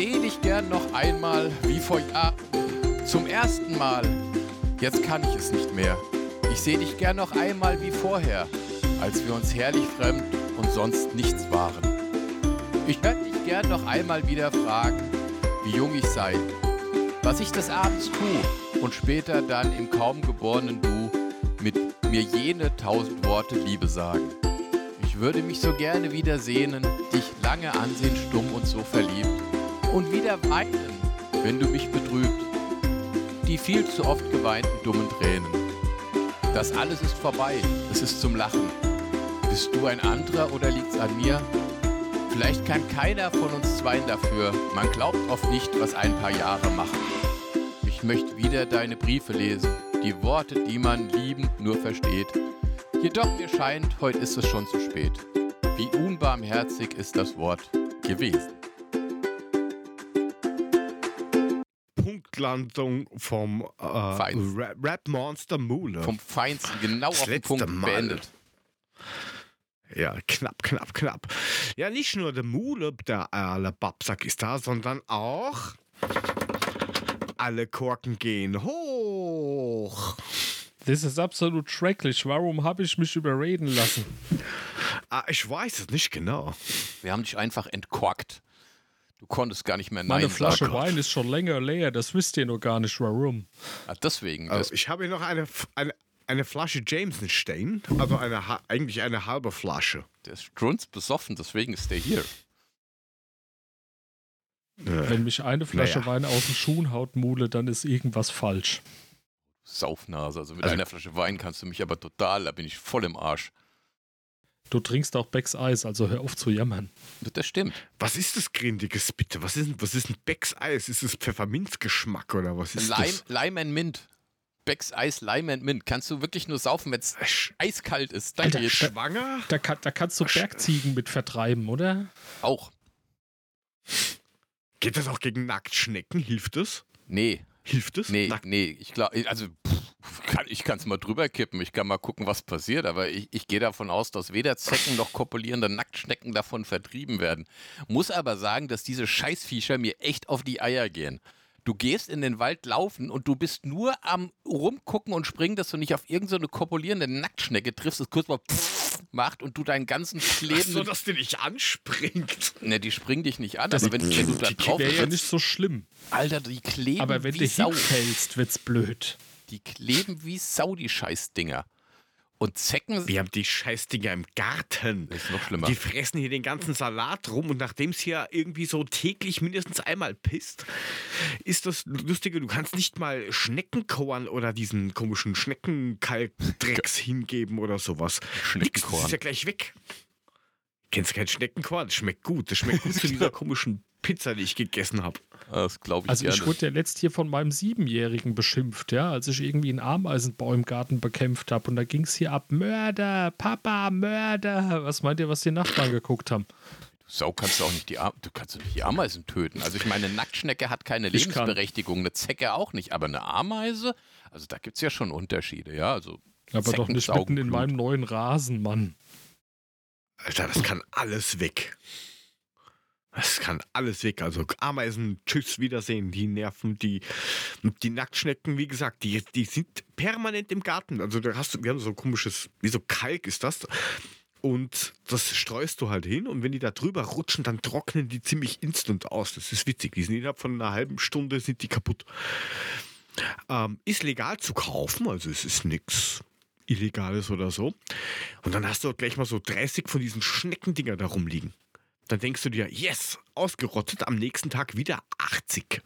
sehe dich gern noch einmal wie vor Jahren. Zum ersten Mal. Jetzt kann ich es nicht mehr. Ich sehe dich gern noch einmal wie vorher, als wir uns herrlich fremd und sonst nichts waren. Ich werde dich gern noch einmal wieder fragen, wie jung ich sei, was ich des Abends tue und später dann im kaum geborenen Du mit mir jene tausend Worte Liebe sagen. Ich würde mich so gerne wieder sehnen, dich lange ansehen, stumm und so verliebt und wieder weinen, wenn du mich betrübt. Die viel zu oft geweinten dummen Tränen. Das alles ist vorbei, es ist zum Lachen. Bist du ein anderer oder liegt's an mir? Vielleicht kann keiner von uns zweien dafür. Man glaubt oft nicht, was ein paar Jahre machen. Ich möchte wieder deine Briefe lesen, die Worte, die man liebend nur versteht. Jedoch mir scheint, heute ist es schon zu spät. Wie unbarmherzig ist das Wort gewesen. Punktlandung vom äh, Feinsten. Rap, Rap Monster Mule. Vom Feinsten genau Das auf den Punkt Mal. beendet. Ja, knapp, knapp, knapp. Ja, nicht nur der Mule, der alle Babsack ist da, sondern auch alle Korken gehen hoch. Das ist absolut schrecklich. Warum habe ich mich überreden lassen? Ah, ich weiß es nicht genau. Wir haben dich einfach entkorkt. Du konntest gar nicht mehr Meine Nein Flasche sagen. Wein ist schon länger leer. Das wisst ihr noch gar nicht, warum. Ah, deswegen. Also ich habe hier noch eine, eine, eine Flasche Jameson stehen. Also eine, eigentlich eine halbe Flasche. der ist strunzbesoffen, deswegen ist der hier. Äh, Wenn mich eine Flasche Naja. Wein aus den Schuhen haut, Mule, dann ist irgendwas falsch. Saufnase. Also mit Also- einer Flasche Wein kannst du mich aber total, da bin ich voll im Arsch. Du trinkst auch Becks Eis, also hör auf zu jammern. Das stimmt. was ist das Grindiges bitte? Was ist, denn- was ist ein Becks Eis? Ist es Pfefferminzgeschmack oder was ist Lime, das? Lime and Mint. Becks Eis, Lime and Mint. Kannst du wirklich nur saufen, wenn es Sch eiskalt ist. Danke Alter, Schwanger? Da, kann, da kannst du Bergziegen mit vertreiben, oder? auch. Geht das auch gegen Nacktschnecken? Hilft das? Nee, Hilft das? nee, Nackt nee. Ich glaube, also pff, kann, ich kann es mal drüber kippen. Ich kann mal gucken, was passiert. Aber ich, ich gehe davon aus, dass weder Zecken noch kopulierende Nacktschnecken davon vertrieben werden. Muss aber sagen, dass diese Scheißviecher mir echt auf die Eier gehen. Du gehst in den Wald laufen und du bist nur am rumgucken und springen, dass du nicht auf irgendeine so kopulierende Nacktschnecke triffst, das kurz mal macht und du deinen ganzen Ach klebenden so, dass der nicht anspringt. Ne, die springen dich nicht an, Das- aber wenn, wenn du da die drauf Wäre ja nicht so schlimm. Alter, die kleben Aber wenn wie du Sau. hinfällst, wird's blöd. Die kleben wie Sau, die Scheißdinger. Und Zecken Wir haben die Scheißdinger im Garten. Das ist noch schlimmer. Die fressen hier den ganzen Salat rum und nachdem es hier irgendwie so täglich mindestens einmal pisst, ist das Lustige, du kannst nicht mal Schneckenkorn oder diesen komischen Schneckenkalkdrecks hingeben oder sowas. Nix, das ist ja gleich weg. Kennst du kein Schneckenkorn? Das schmeckt gut. Das schmeckt gut zu dieser komischen Pizza, die ich gegessen habe. Das glaube ich Also gerne. ich wurde ja letzt hier von meinem Siebenjährigen beschimpft, ja, als ich irgendwie einen Ameisenbau im Garten bekämpft habe. Und da ging es hier ab, Mörder, Papa, Mörder. Was meint ihr, was die Nachbarn geguckt haben? Sau kannst du auch nicht die du kannst doch nicht die Ameisen töten. Also ich meine, eine Nacktschnecke hat keine. Lebensberechtigung, eine Zecke auch nicht, aber eine Ameise, also da gibt es ja schon Unterschiede, ja. Also Aber doch Zecken nicht saugen mitten in meinem neuen Rasen, Mann. Alter, das kann alles weg. Das kann alles weg. Also Ameisen, tschüss, Wiedersehen, die nerven, die, die Nacktschnecken, wie gesagt, die, die sind permanent im Garten. Also da hast du, wir haben so ein komisches, wie so Kalk ist das. Und das streust du halt hin und wenn die da drüber rutschen, dann trocknen die ziemlich instant aus. Das ist witzig. Die sind innerhalb von einer halben Stunde sind die kaputt. Ähm, ist legal zu kaufen, also es ist nichts Illegales oder so. Und dann hast du gleich mal so 30 von diesen Schneckendinger da rumliegen. Dann denkst du dir, yes, ausgerottet, am nächsten Tag wieder 80.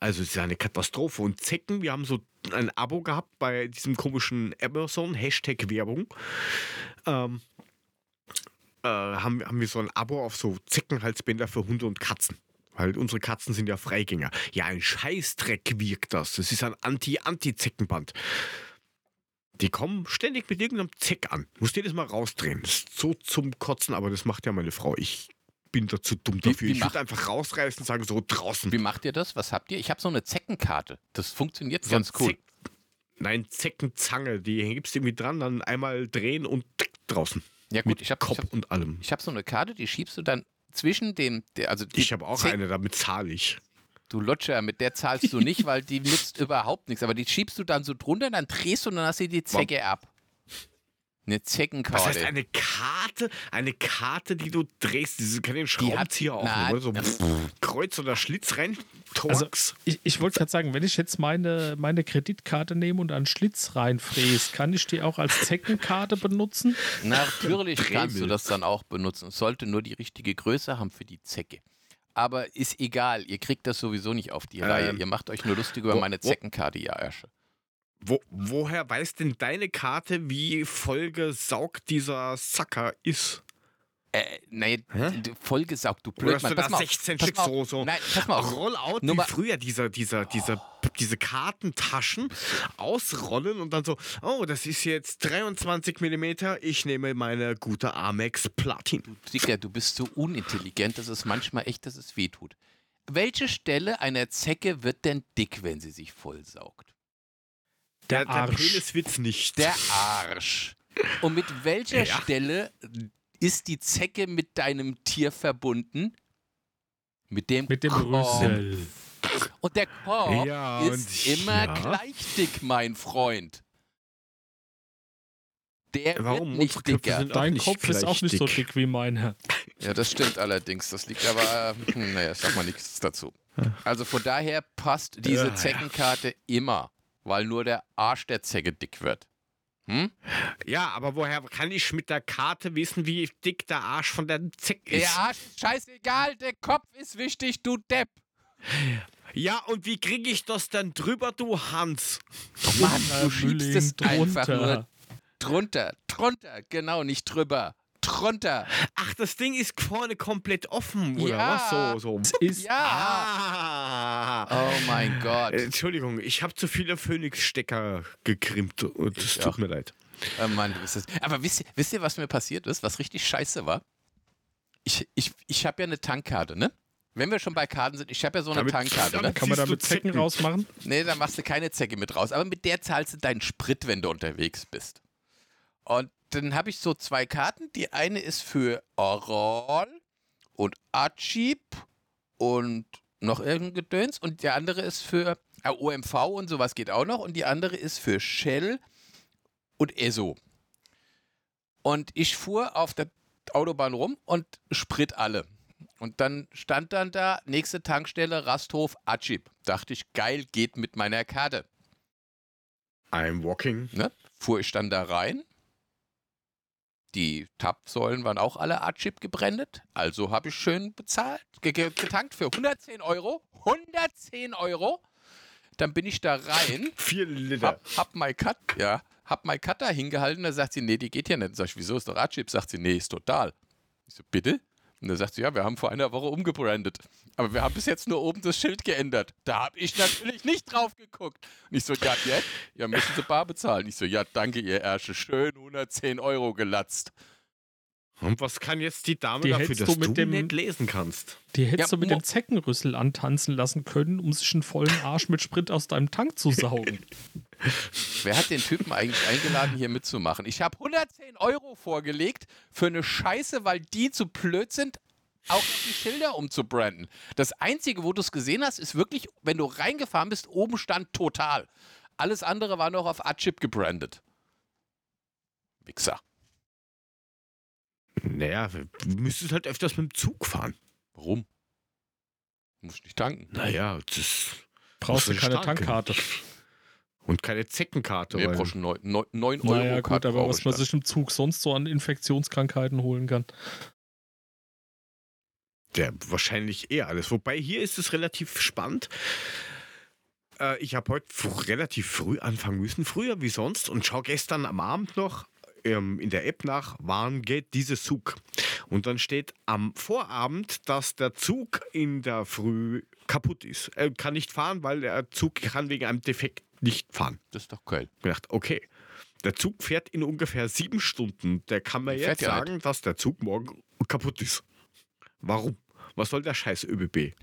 Also es ist ja eine Katastrophe. Und Zecken, wir haben so ein Abo gehabt bei diesem komischen Amazon, Hashtag Werbung. Ähm, äh, haben, haben wir so ein Abo auf so Zeckenhalsbänder für Hunde und Katzen. Weil unsere Katzen sind ja Freigänger. Ja, ein Scheißdreck wirkt das. Das ist ein Anti-Anti-Zeckenband. Die kommen ständig mit irgendeinem Zeck an. Muss jedes Mal rausdrehen. Das ist so zum Kotzen, aber das macht ja meine Frau. Ich bin dazu dumm Wie- dafür. wie ich macht- würde einfach rausreißen und sagen, so draußen. wie macht ihr das? Was habt ihr? Ich habe so eine Zeckenkarte. Das funktioniert So ganz cool. Zeck- Nein, Zeckenzange. Die gibst du irgendwie dran, dann einmal drehen und tick, draußen. Ja gut, Mit ich habe Kopf ich hab, und allem. ich hab so eine Karte, die schiebst du dann zwischen dem, also Ich habe auch Zeck- eine, damit zahle ich. Du Lutscher, mit der zahlst du nicht, weil die nützt überhaupt nichts. Aber die schiebst du dann so drunter, dann drehst du und dann hast du die Zecke ab. Eine Was Zeckenkarte. heißt eine Karte? Eine Karte, die du drehst. Diese kann den Die hat- Schraubenzieher aufnehmen. oder? So Kreuz oder Schlitz rein. Also, ich, ich wollte gerade sagen, wenn ich jetzt meine, meine Kreditkarte nehme und einen Schlitz reinfräse, kann ich die auch als Zeckenkarte benutzen? Natürlich kannst du das dann auch benutzen. Es sollte nur die richtige Größe haben für die Zecke. Aber ist egal, ihr kriegt das sowieso nicht auf die Ähm, Reihe. Ihr macht euch nur lustig über wo- meine wo- Zeckenkarte, ja, Ersche. Wo, woher weiß denn deine Karte, wie vollgesaugt dieser Sacker ist? Äh, Hä? d- vollgesaugt, du hast du Pass da mal auf, 16 pass Stück mal so, so Nein, pass mal auf. Rollout wie früher, dieser, dieser, dieser, diese Kartentaschen ausrollen und dann so, oh, das ist jetzt 23 mm, ich nehme meine gute Amex Platin. Dicker, du bist so unintelligent, dass es manchmal echt, dass es wehtut. Welche Stelle einer Zecke wird denn dick, wenn sie sich vollsaugt? Der der, der Arsch. Penis wird's nicht. Der Arsch. Und mit welcher Ja. Stelle ist die Zecke mit deinem Tier verbunden? Mit dem, Mit dem Korb. Rüssel. Und der Korb Ja, ist immer ja. gleich dick, mein Freund. Der Warum? wird nicht dicker. Dein nicht Kopf ist auch nicht so dick. dick wie meiner. Ja, das stimmt allerdings. Das liegt aber, hm, naja, sag mal nichts dazu. Also von daher passt diese ja. Zeckenkarte immer, weil nur der Arsch der Zecke dick wird. Hm? Ja, aber woher kann ich mit der Karte wissen, wie dick der Arsch von der Zecke ist? Der Arsch ist scheißegal, der Kopf ist wichtig, du Depp. Ja, und wie kriege ich das denn drüber, du Hans? Mann, du schiebst es einfach drunter. nur drunter, drunter, genau, nicht drüber, drunter. Ach, das Ding ist vorne komplett offen, oder Ja. was? So, so. Ist Ja. Ah. Oh mein Gott. Äh, Entschuldigung, ich habe zu viele Phoenix-Stecker gekrimpt und es tut auch. mir leid. Oh Mann, du bist das. Aber wisst ihr, wisst ihr, was mir passiert ist, was richtig scheiße war? Ich, ich, ich habe ja eine Tankkarte, ne? Wenn wir schon bei Karten sind, ich habe ja so eine Damit- Tankkarte, ne? Kann man du damit Zecken Zecken? rausmachen? Nee, da machst du keine Zecke mit raus. Aber mit der zahlst du deinen Sprit, wenn du unterwegs bist. Und dann habe ich so zwei Karten. Die eine ist für Oral und Archib und noch irgendein Gedöns. Und die andere ist für äh, OMV und sowas geht auch noch. Und die andere ist für Shell und ESO. Und ich fuhr auf der Autobahn rum und Sprit alle. Und dann stand dann da, nächste Tankstelle, Rasthof, Atschib. Dachte ich, geil, geht mit meiner Karte. I'm walking. Ne? Fuhr ich dann da rein. Die Tapsäulen waren auch alle Atschib gebrandet. Also habe ich schön bezahlt, ge ge getankt für 110 Euro. 110 Euro. Dann bin ich da rein. Vier Liter. hab, hab mein Cut, ja, hab mein Cutter hingehalten, da sagt sie, nee, die geht ja nicht. Sag ich, wieso ist doch Atschib? Sagt sie, nee, ist total. Ich so, bitte? Und dann sagt sie, ja, wir haben vor einer Woche umgebrandet. Aber wir haben bis jetzt nur oben das Schild geändert. Da habe ich natürlich nicht drauf geguckt. Und ich so, ja, jetzt? Ja, müssen Sie bar bezahlen. Ich so, ja, danke, ihr Ärsche. Schön 110 Euro gelatzt. Und was kann jetzt die Dame Die dafür, dass du du, mit dem- nicht lesen kannst? Die hättest Ja, du mit dem Zeckenrüssel antanzen lassen können, um sich einen vollen Arsch mit Sprit aus deinem Tank zu saugen. Wer hat den Typen eigentlich eingeladen, hier mitzumachen? Ich habe 110 Euro vorgelegt für eine Scheiße, weil die zu blöd sind, auch noch die Schilder umzubranden. Das Einzige, wo du es gesehen hast, ist wirklich, wenn du reingefahren bist, oben stand total. Alles andere war noch auf Atchip gebrandet. Wichser. Naja, du müsstest halt öfters mit dem Zug fahren. Warum? Muss ich nicht tanken. Naja, das Brauchst du keine. Tankkarte. Und keine Zeckenkarte. Nee, weil- brauchst du 9, 9 Euro. Naja, gut, Karte aber was man sich im Zug sonst so an Infektionskrankheiten holen kann. Ja, wahrscheinlich eher alles. Wobei hier ist es relativ spannend. Äh, ich habe heute fr- relativ früh anfangen müssen, früher wie sonst, und schau gestern am Abend noch ähm, in der App nach, wann geht dieser Zug. Und dann steht am Vorabend, dass der Zug in der Früh kaputt ist. Er kann nicht fahren, weil der Zug kann wegen einem Defekt nicht fahren. Das ist doch geil. Ich gedacht, okay, der Zug fährt in ungefähr sieben Stunden. Der kann mir Fährt jetzt sagen, dass der Zug morgen kaputt ist. Warum? Was soll der scheiß ÖBB?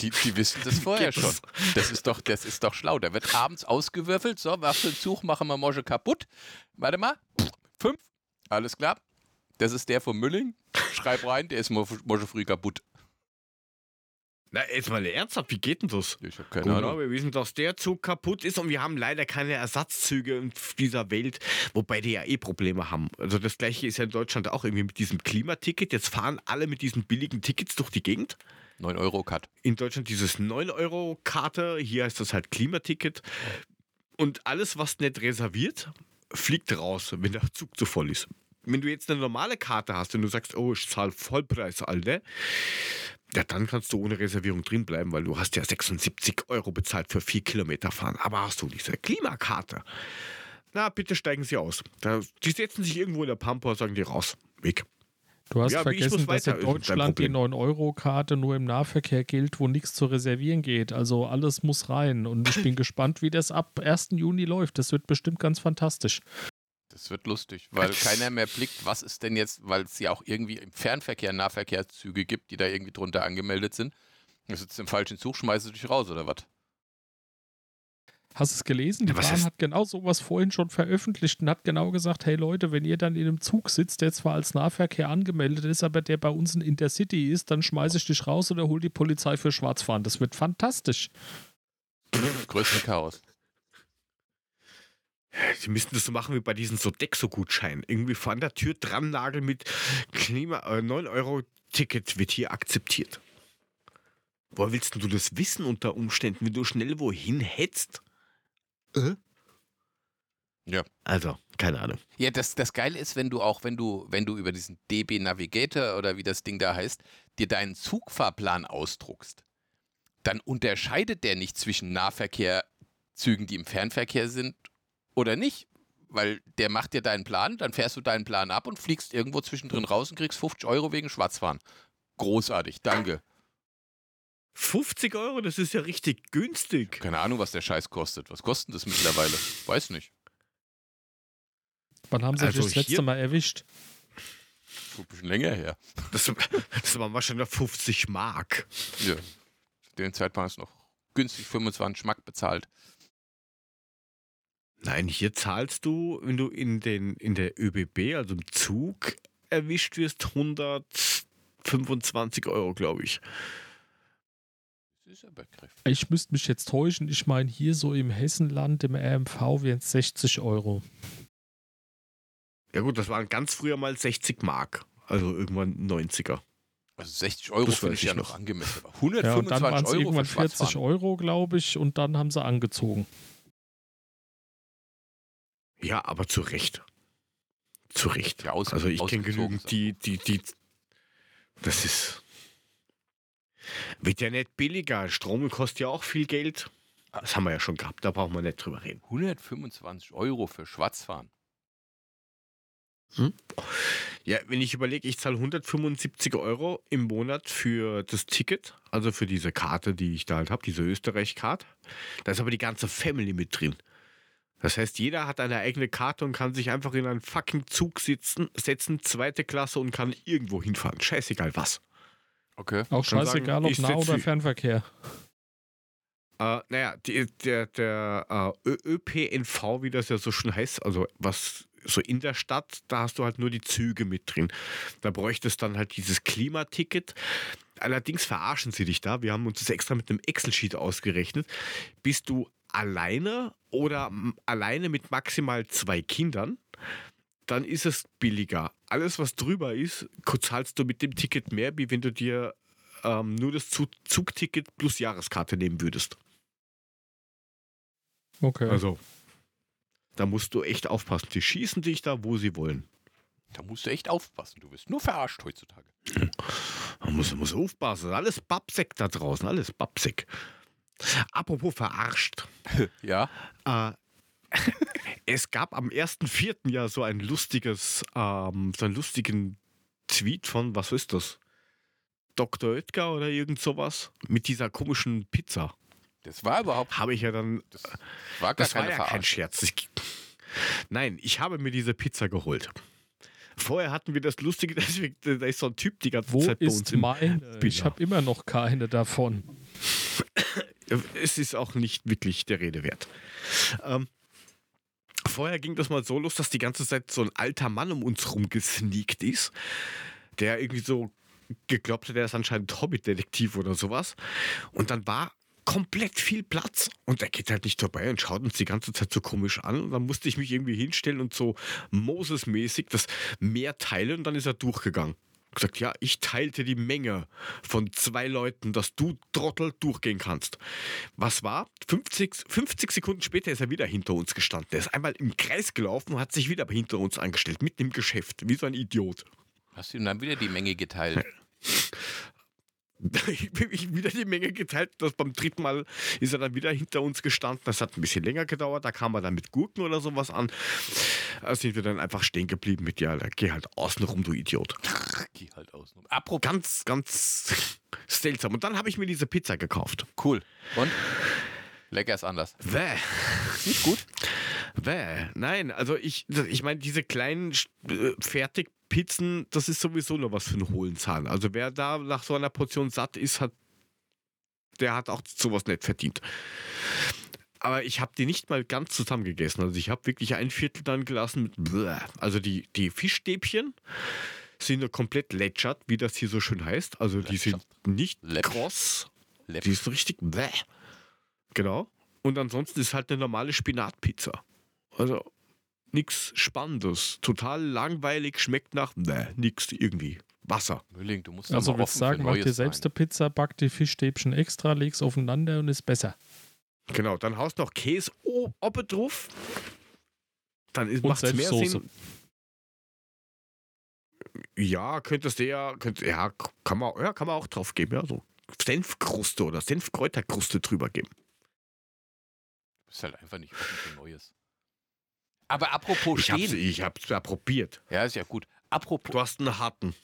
Die, die wissen das vorher schon. das? Ist doch, das ist doch schlau. Da wird abends ausgewürfelt. So, was für ein Zug machen wir morgen kaputt? Warte mal. Fünf. Alles klar. Das ist der von Mülling. Schreib rein, der ist morgen früh kaputt. Na, jetzt mal ernsthaft, wie geht denn das? Ich habe keine Genau, Ahnung. wir wissen, dass der Zug kaputt ist und wir haben leider keine Ersatzzüge in dieser Welt, wobei die ja eh Probleme haben. Also das gleiche ist ja in Deutschland auch irgendwie mit diesem Klimaticket. Jetzt fahren alle mit diesen billigen Tickets durch die Gegend. 9 Euro Cut. In Deutschland dieses 9-Euro-Karte, hier heißt das halt Klimaticket. Und alles, was nicht reserviert, fliegt raus, wenn der Zug zu voll ist. Wenn du jetzt eine normale Karte hast und du sagst, oh, ich zahle Vollpreis, Alter, ja, dann kannst du ohne Reservierung drin bleiben, weil du hast ja 76 Euro bezahlt für vier Kilometer fahren. Aber hast du diese Klimakarte? Na, bitte steigen Sie aus. Die setzen sich irgendwo in der Pampa und sagen die raus. Weg. Du hast Ja, vergessen, dass in Deutschland die Problem. 9-Euro-Karte nur im Nahverkehr gilt, wo nichts zu reservieren geht. Also alles muss rein. Und ich bin gespannt, wie das ab 1. Juni läuft. Das wird bestimmt ganz fantastisch. Das wird lustig, weil keiner mehr blickt, was ist denn jetzt, weil es ja auch irgendwie im Fernverkehr Nahverkehrszüge gibt, die da irgendwie drunter angemeldet sind. Du sitzt im falschen Zug, schmeißt du dich raus oder was? Hast du es gelesen? Die Ja, Bahn hat genau sowas vorhin schon veröffentlicht und hat genau gesagt, hey Leute, wenn ihr dann in einem Zug sitzt, der zwar als Nahverkehr angemeldet ist, aber der bei uns ein Intercity ist, dann schmeiße ich dich raus oder hol die Polizei für Schwarzfahren. Das wird fantastisch. Größten Chaos. Sie müssten das so machen wie bei diesen Sodexo-Gutscheinen. Irgendwie vor an der Tür dran nageln mit Klima, äh, 9-Euro-Ticket wird hier akzeptiert. Woher willst du das wissen unter Umständen, wenn du schnell wohin hetzt? Äh? Ja. Also, keine Ahnung. Ja, das, das Geile ist, wenn du auch, wenn du, wenn du über diesen DB Navigator oder wie das Ding da heißt, dir deinen Zugfahrplan ausdruckst, dann unterscheidet der nicht zwischen Nahverkehrzügen, die im Fernverkehr sind oder nicht. Weil der macht dir deinen Plan, dann fährst du deinen Plan ab und fliegst irgendwo zwischendrin raus und kriegst 50 Euro wegen Schwarzfahren. Großartig, danke. 50 Euro, das ist ja richtig günstig. Keine Ahnung, was der Scheiß kostet. Was kostet das mittlerweile? Weiß nicht. Wann haben sie Also das letzte hier- Mal erwischt? Ein bisschen länger her. Das, das waren wahrscheinlich 50 Mark. Ja. Dem Zeitpunkt hast du noch günstig 25 Schmack bezahlt. Nein, hier zahlst du, wenn du in, den, in der ÖBB, also im Zug, erwischt wirst, 125 Euro, glaube ich. Ich müsste mich jetzt täuschen. Ich meine, hier so im Hessenland, im RMV, wären es 60 Euro. Ja gut, das waren ganz früher mal 60 Mark. Also irgendwann 90er. Also 60 Euro finde weiß ich ja ich noch angemessen. Aber Ja, und dann 125 waren es Euro irgendwann für 40 Schwarzfahren. Euro, glaube ich, und dann haben sie angezogen. Ja, aber zu Recht. Zu Recht. Ja, aus- also ich kenne genügend, die, die, die. Das ist. Wird ja nicht billiger. Strom kostet ja auch viel Geld. Das haben wir ja schon gehabt, da brauchen wir nicht drüber reden. 125 Euro für Schwarzfahren. Ja, wenn ich überlege, ich zahle 175 Euro im Monat für das Ticket, also für diese Karte, die ich da halt habe, diese Österreich-Card. Da ist aber die ganze Family mit drin. Das heißt, jeder hat eine eigene Karte und kann sich einfach in einen fucking Zug sitzen, setzen, zweite Klasse und kann irgendwo hinfahren. Scheißegal was. Okay. Auch scheißegal, sagen, ob Nah- oder Fernverkehr. Äh, naja, die, der, der äh, ÖPNV, wie das ja so schon heißt, also was so in der Stadt, da hast du halt nur die Züge mit drin. Da bräuchtest dann halt dieses Klimaticket. Allerdings verarschen sie dich da. Wir haben uns das extra mit einem Excel-Sheet ausgerechnet. Bist du alleine oder alleine mit maximal zwei Kindern, dann ist es billiger. Alles, was drüber ist, zahlst du mit dem Ticket mehr, wie wenn du dir ähm, nur das Zug Zugticket plus Jahreskarte nehmen würdest. Okay. Also, da musst du echt aufpassen. Die schießen dich da, wo sie wollen. Da musst du echt aufpassen. Du wirst nur verarscht heutzutage. Man muss, muss aufpassen. Alles Babsek da draußen, alles Babsek. Apropos verarscht. Ja. Äh, es gab am 1.4. ja so ein lustiges, ähm, so einen lustigen Tweet von, was ist das? Dr. Oetker oder irgend sowas? Mit dieser komischen Pizza. Das war überhaupt. Habe ich ja dann Das war gar Das war ja kein. Scherz. Ich, nein, ich habe mir diese Pizza geholt. Vorher hatten wir das Lustige, deswegen, da ist so ein Typ die ganze Wo Zeit bei uns ist im meine? Ich habe immer noch keine davon. Es ist auch nicht wirklich der Rede wert. Ähm, vorher ging das mal so los, dass die ganze Zeit so ein alter Mann um uns rum gesneakt ist. der irgendwie so geglaubt hat, er ist anscheinend Hobbydetektiv oder sowas. Und dann war komplett viel Platz und er geht halt nicht vorbei und schaut uns die ganze Zeit so komisch an. Und dann musste ich mich irgendwie hinstellen und so Moses-mäßig das Meer teilen und dann ist er durchgegangen. Gesagt, ja, ich teilte die Menge von zwei Leuten, dass du Trottel durchgehen kannst. Was war? 50, 50 Sekunden später ist er wieder hinter uns gestanden. Er ist einmal im Kreis gelaufen und hat sich wieder hinter uns angestellt, mitten im Geschäft, wie so ein Idiot. Hast du ihm dann wieder die Menge geteilt? ich bin ich wieder die Menge geteilt. Das beim dritten Mal ist er dann wieder hinter uns gestanden. Das hat ein bisschen länger gedauert. Da kam er dann mit Gurken oder sowas an. Da sind wir dann einfach stehen geblieben mit, ja, geh halt außen rum, du Idiot. Geh halt außen. Apropos. Ganz, ganz seltsam. Und dann habe ich mir diese Pizza gekauft. Cool. Und? Lecker ist anders. Bäh. Nicht gut? Bäh. Nein, also ich, ich meine, diese kleinen äh, Fertigpizzen, das ist sowieso nur was für einen hohlen Zahn. Also wer da nach so einer Portion satt ist, hat, der hat auch sowas nicht verdient. Aber ich habe die nicht mal ganz zusammen gegessen. Also ich habe wirklich ein Viertel dann gelassen mit Bäh. Also die, die Fischstäbchen sind nur komplett lätschert, wie das hier so schön heißt. Also die sind nicht kross. Die ist richtig bäh. Genau. Und ansonsten ist halt eine normale Spinatpizza. Also nichts Spannendes. Total langweilig, schmeckt nach bäh, nix irgendwie. Wasser. Mülling, du musst Also offen sagen, mach dir selbst eine Pizza, back die Fischstäbchen extra, leg's aufeinander und ist besser. Genau, dann haust noch Käse oben drauf. Dann Und macht es mehr. Sinn. Ja, könntest du ja, könnt, ja, kann man, ja, kann man auch drauf geben, ja, so Senfkruste oder Senfkräuterkruste drüber geben. Du bist halt einfach nicht offen für Neues. Aber apropos Ich hab's, stehen. ich hab's ja probiert. Ja, ist ja gut. Apropos. Du hast einen harten.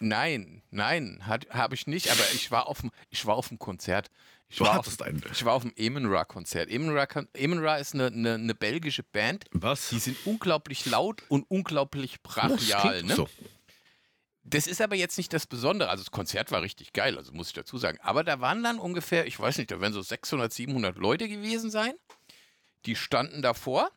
Nein, nein, habe ich nicht, aber ich war auf dem, ich war auf dem Konzert. Ich Du war auf, hattest einen. ich war auf dem Emenra-Konzert. Emenra, ist eine, eine, eine belgische Band. Was? Die sind unglaublich laut und unglaublich brachial. klingt Ne? So. Das ist aber jetzt nicht das Besondere. Also das Konzert war richtig geil, also muss ich dazu sagen. Aber da waren dann ungefähr, ich weiß nicht, da werden so 600, 700 Leute gewesen sein. Die standen davor.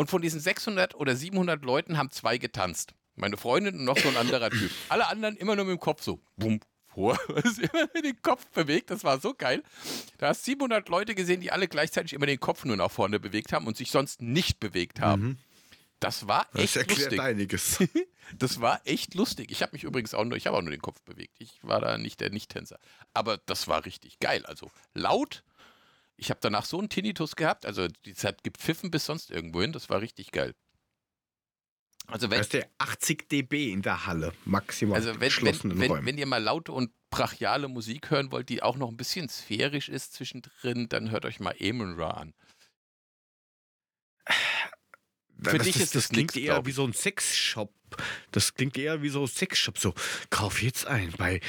Und von diesen 600 oder 700 Leuten haben zwei getanzt. Meine Freundin und noch so ein anderer Typ. Alle anderen immer nur mit dem Kopf so, bumm, vor. Immer mit dem Kopf bewegt. Das war so geil. Da hast 700 Leute gesehen, die alle gleichzeitig immer den Kopf nur nach vorne bewegt haben und sich sonst nicht bewegt haben. Mhm. Das war Das echt erklärt lustig. einiges. Das war echt lustig. Ich habe mich übrigens auch nur, ich habe auch nur den Kopf bewegt. Ich war da nicht der Nicht-Tänzer. Aber das war richtig geil. Also laut. Ich habe danach so einen Tinnitus gehabt. Also die Zeit gepfiffen bis sonst irgendwo hin. Das war richtig geil. Also wenn, ist der 80 dB in der Halle. Maximal. also wenn, geschlossenen wenn, wenn, Räumen. wenn ihr mal laute und brachiale Musik hören wollt, die auch noch ein bisschen sphärisch ist zwischendrin, dann hört euch mal Eamon Ra an. Für das, dich das, ist das das klingt nix, eher wie so ein Sexshop. Das klingt eher wie so ein Sexshop. So, kauf jetzt ein bei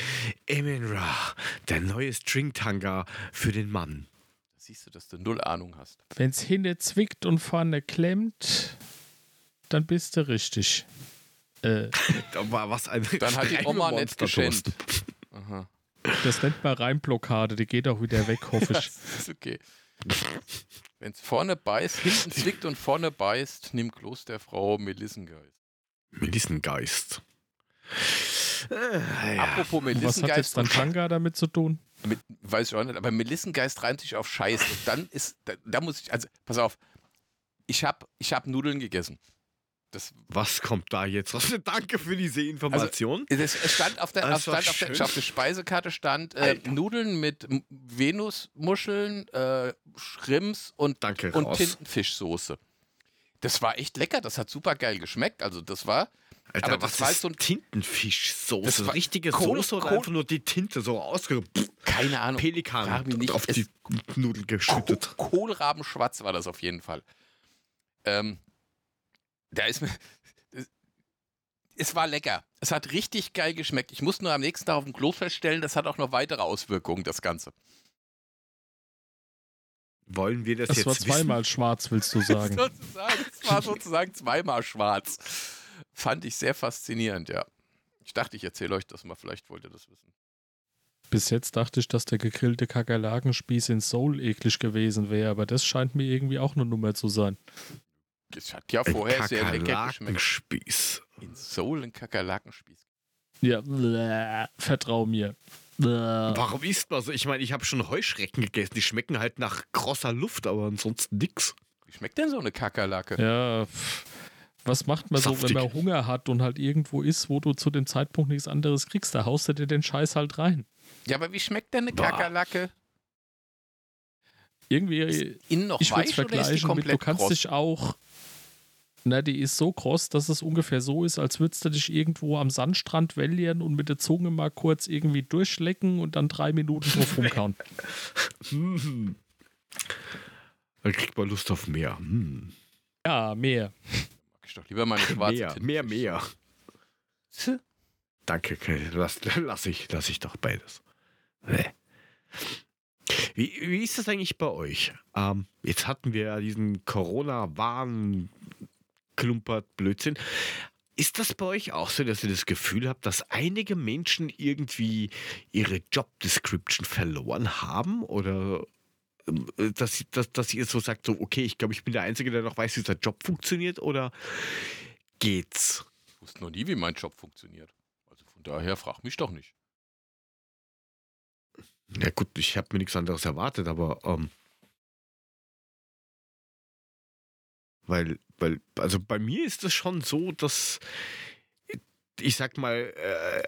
Emin Ra, der neue Stringtanga für den Mann. Siehst du, dass du null Ahnung hast. Wenn's hinten zwickt und vorne klemmt, dann bist du richtig. Äh, Da war was ein Dann hat die Oma nicht geschenkt. Aha. das nennt man Reimblockade, die geht auch wieder weg, hoffe ich. Das ist okay. Wenn es vorne beißt, hinten zwickt und vorne beißt, nimm Klosterfrau Melissengeist. Melissengeist. Äh, ja. Apropos Und was hat Melissengeist, jetzt dann Tanga damit zu tun? Mit, weiß ich auch nicht, aber Melissengeist reimt sich auf Scheiß. Und dann ist, da, da muss ich, also, pass auf, ich habe ich hab Nudeln gegessen. Das, Was kommt da jetzt raus? Danke für diese Information. es es stand auf der, auf, war stand auf der, auf der Speisekarte stand äh. Nudeln mit Venusmuscheln, äh, Shrimps und Danke, und raus. Tintenfischsoße. Das war echt lecker, das hat super geil geschmeckt. Also das war, Alter, aber das was war ist so ein- Tintenfischsoße? Das war richtige Kohl- Soße Kohl- einfach nur die Tinte so ausge... keine Ahnung, Pelikan nicht. auf die Nudeln geschüttet. Kohl- Kohlrabenschwarz war das auf jeden Fall. Ähm, da ist mir. es- Es war lecker. Es hat richtig geil geschmeckt. Ich muss nur am nächsten Tag auf dem Klo feststellen, das hat auch noch weitere Auswirkungen, das Ganze. Wollen wir das, Das jetzt war wissen? zweimal schwarz, willst du sagen. sozusagen, es war sozusagen zweimal schwarz. Fand ich sehr faszinierend, ja. Ich dachte, ich erzähle euch das mal, vielleicht wollt ihr das wissen. Bis jetzt dachte ich, dass der gegrillte Kakerlakenspieß in Soul eklig gewesen wäre, aber das scheint mir irgendwie auch eine Nummer zu sein. Es hat ja Ein vorher sehr lecker geschmeckt. Kakerlakenspieß. In Soul ein Kakerlakenspieß. Ja, bläh, vertrau mir. Bläh. Warum isst man so? Ich meine, ich habe schon Heuschrecken gegessen. Die schmecken halt nach krosser Luft, aber ansonsten nix. Wie schmeckt denn so eine Kakerlake? Ja, pff. was macht man so, Saftig. wenn man Hunger hat und halt irgendwo ist, wo du zu dem Zeitpunkt nichts anderes kriegst? Da haust du dir den Scheiß halt rein. Ja, aber wie schmeckt denn eine Boah. Kakerlake? Irgendwie, Innen noch ich weich oder ist die vergleichen mit, du komplett kannst kross? dich auch, na, die ist so kross, dass es ungefähr so ist, als würdest du dich irgendwo am Sandstrand wällieren und mit der Zunge mal kurz irgendwie durchlecken und dann drei Minuten drauf rumkauen. Hm. Dann kriegt man Lust auf mehr. Hm. Ja, mehr. Mag ich doch lieber meine schwarze Mehr, Tinte. mehr, mehr. Danke, lass, lass, ich, lass ich doch beides. Wie, wie ist das eigentlich bei euch? Ähm, jetzt hatten wir ja diesen Corona-Warn-Klumpert Blödsinn. Ist das bei euch auch so, dass ihr das Gefühl habt, dass einige Menschen irgendwie ihre Job Description verloren haben? Oder ähm, dass, dass, dass ihr so sagt, so, okay, ich glaube, ich bin der Einzige, der noch weiß, wie dieser Job funktioniert? Oder geht's? Ich wusste noch nie, wie mein Job funktioniert. Also von daher frag mich doch nicht. Ja gut, ich habe mir nichts anderes erwartet, aber ähm, weil, weil, also bei mir ist es schon so, dass ich sag mal, äh,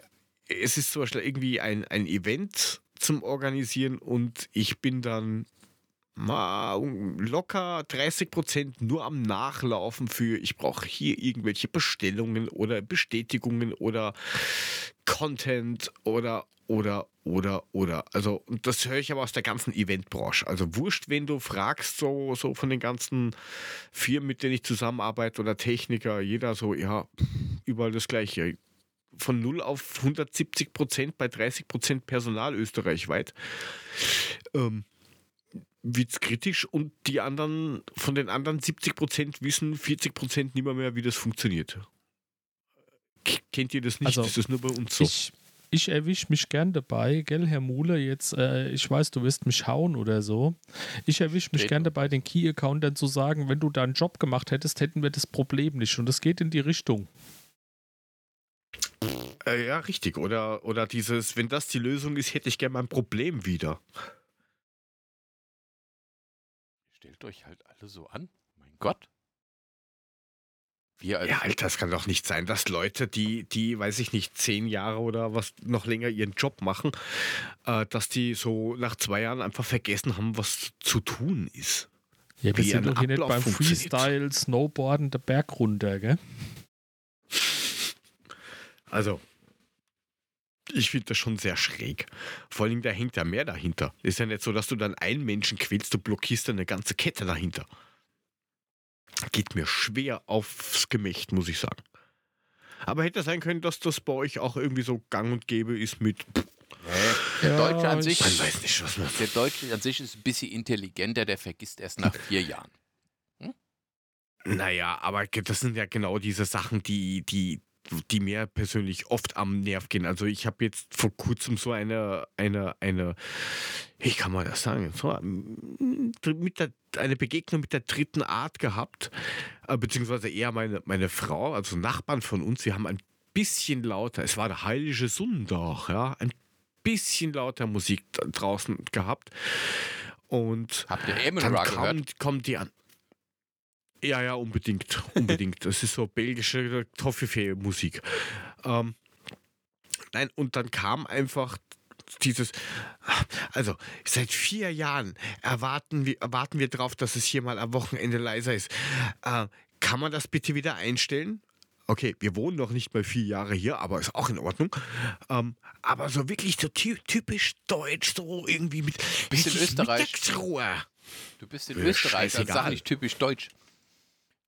es ist zum Beispiel irgendwie ein, ein Event zum Organisieren und ich bin dann locker 30 Prozent nur am Nachlaufen für, ich brauche hier irgendwelche Bestellungen oder Bestätigungen oder Content oder, oder, oder, oder. Also, und das höre ich aber aus der ganzen Eventbranche. Also wurscht, wenn du fragst, so, so von den ganzen Firmen, mit denen ich zusammenarbeite oder Techniker, jeder so, ja, überall das Gleiche. Von 0 auf 170 Prozent bei 30 Prozent Personal österreichweit. Ähm, wird's kritisch und die anderen, von den anderen 70 Prozent wissen 40 Prozent nicht mehr, mehr, wie das funktioniert. Kennt ihr das nicht? Also, das ist nur bei uns so. Ich, ich erwische mich gern dabei, gell, Herr Muhle, jetzt, äh, ich weiß, du wirst mich hauen oder so. Ich erwische mich gern dabei, den Key-Account dann zu sagen, wenn du deinen Job gemacht hättest, hätten wir das Problem nicht. Und es geht in die Richtung. Äh, ja, richtig. Oder, oder dieses, wenn das die Lösung ist, hätte ich gerne mein Problem wieder. Stellt euch halt alle so an. Mein Gott. Wir als Ja, Alter, das kann doch nicht sein, dass Leute, die, die, weiß ich nicht, zehn Jahre oder was noch länger ihren Job machen, äh, dass die so nach zwei Jahren einfach vergessen haben, was zu tun ist. Ja, wir sind doch hier nicht beim. Freestyle, Snowboarden, der Berg runter, gell? Also, ich finde das schon sehr schräg. Vor allem, da hängt ja mehr dahinter. Ist ja nicht so, dass du dann einen Menschen quälst, du blockierst dann eine ganze Kette dahinter. Geht mir schwer aufs Gemächt, muss ich sagen. Aber hätte sein können, dass das bei euch auch irgendwie so gang und gäbe ist mit. der Ja, Deutsche an sich, ich- Man weiß nicht, was man. der Deutsche an sich ist ein bisschen intelligenter, der vergisst erst nach vier Jahren. Naja, aber das sind ja genau diese Sachen, die, die, die mir persönlich oft am Nerv gehen. Also ich habe jetzt vor kurzem so eine, eine, eine, wie kann man das sagen, so mit der, eine Begegnung mit der dritten Art gehabt, äh, beziehungsweise eher meine, meine Frau, also Nachbarn von uns, sie haben ein bisschen lauter, es war der heilige Sonntag, ja, ein bisschen lauter Musik draußen gehabt. Und Habt ihr Amon dann Ra gehört? kommt, kommt die an. Ja, ja, unbedingt. Unbedingt. Das ist so belgische Toffifee-Musik. Ähm, nein, und dann kam einfach dieses. Also, seit vier Jahren erwarten wir, erwarten wir darauf, dass es hier mal am Wochenende leiser ist. Äh, kann man das bitte wieder einstellen? Okay, wir wohnen noch nicht mal vier Jahre hier, aber ist auch in Ordnung. Ähm, aber so wirklich so ty typisch deutsch, so irgendwie mit Bisschen richtig Österreich. Mittagsruhe. Du bist in Ja, Österreich, also sag nicht typisch deutsch.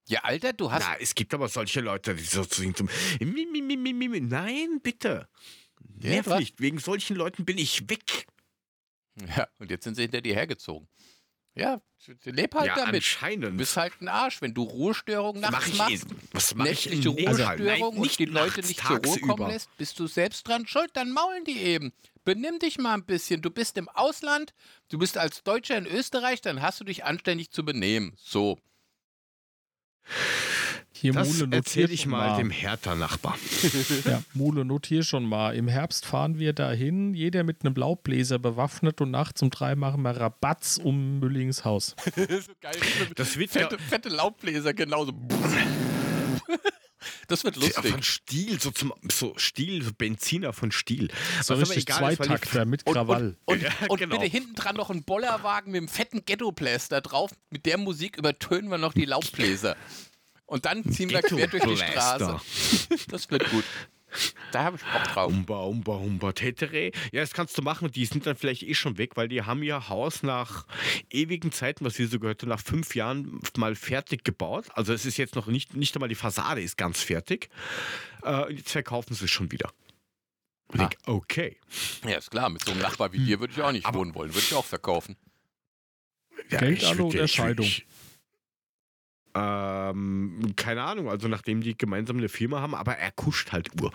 Ja, Alter, du hast. Na, es gibt aber solche Leute, die so zum. Nein, bitte. Ja, Nerv du nicht. Wegen solchen Leuten bin ich weg. Ja, und jetzt sind sie hinter dir hergezogen. Ja, leb halt ja, damit. Du anscheinend. bist halt ein Arsch, wenn du Ruhestörung mach nachts ich machst. was mache ich nächtliche in Nepal? Nein, Ruhestörung und die Leute nachts, nicht zur Ruhe kommen tagsüber. lässt, bist du selbst dran schuld, dann maulen die eben. Benimm dich mal ein bisschen. Du bist im Ausland, du bist als Deutscher in Österreich, dann hast du dich anständig zu benehmen. So. Hier, Das Mule, erzähle notier ich schon mal dem Hertha-Nachbar. Ja, Mule, notier schon mal. Im Herbst fahren wir dahin, jeder mit einem Laubbläser bewaffnet und nachts um drei machen wir Rabatz um Müllings Haus. so geil. Das wird ja Fette, fette Laubbläser genauso. Das wird Ja, lustig. Von Stiel, so zum so Stiel, so Benziner von Stiel. So Was richtig Zweitakter mit Und, Krawall. und, und, Ja, und genau. bitte hinten dran noch ein Bollerwagen mit einem fetten Ghetto-Blaster drauf. Mit der Musik übertönen wir noch die Laubbläser. Und dann ziehen wir quer durch die Straße. Das wird gut. Da habe ich Bock drauf. Humba, humba, humba, tetere. Ja, das kannst du machen. Die sind dann vielleicht eh schon weg, weil die haben ihr Haus nach ewigen Zeiten, was wir so gehört haben, nach fünf Jahren mal fertig gebaut. Also es ist jetzt noch nicht, nicht einmal die Fassade ist ganz fertig. Äh, und jetzt verkaufen sie es schon wieder. Und Ah. ich, okay. Ja, ist klar. Mit so einem Nachbar wie dir würde ich auch nicht Aber- wohnen wollen. Würde ich auch verkaufen. Ja, Geld ich alle würd- oder ich würd- Scheidung? ich- Ähm, keine Ahnung, also nachdem die gemeinsam eine Firma haben, aber er kuscht halt Uhr.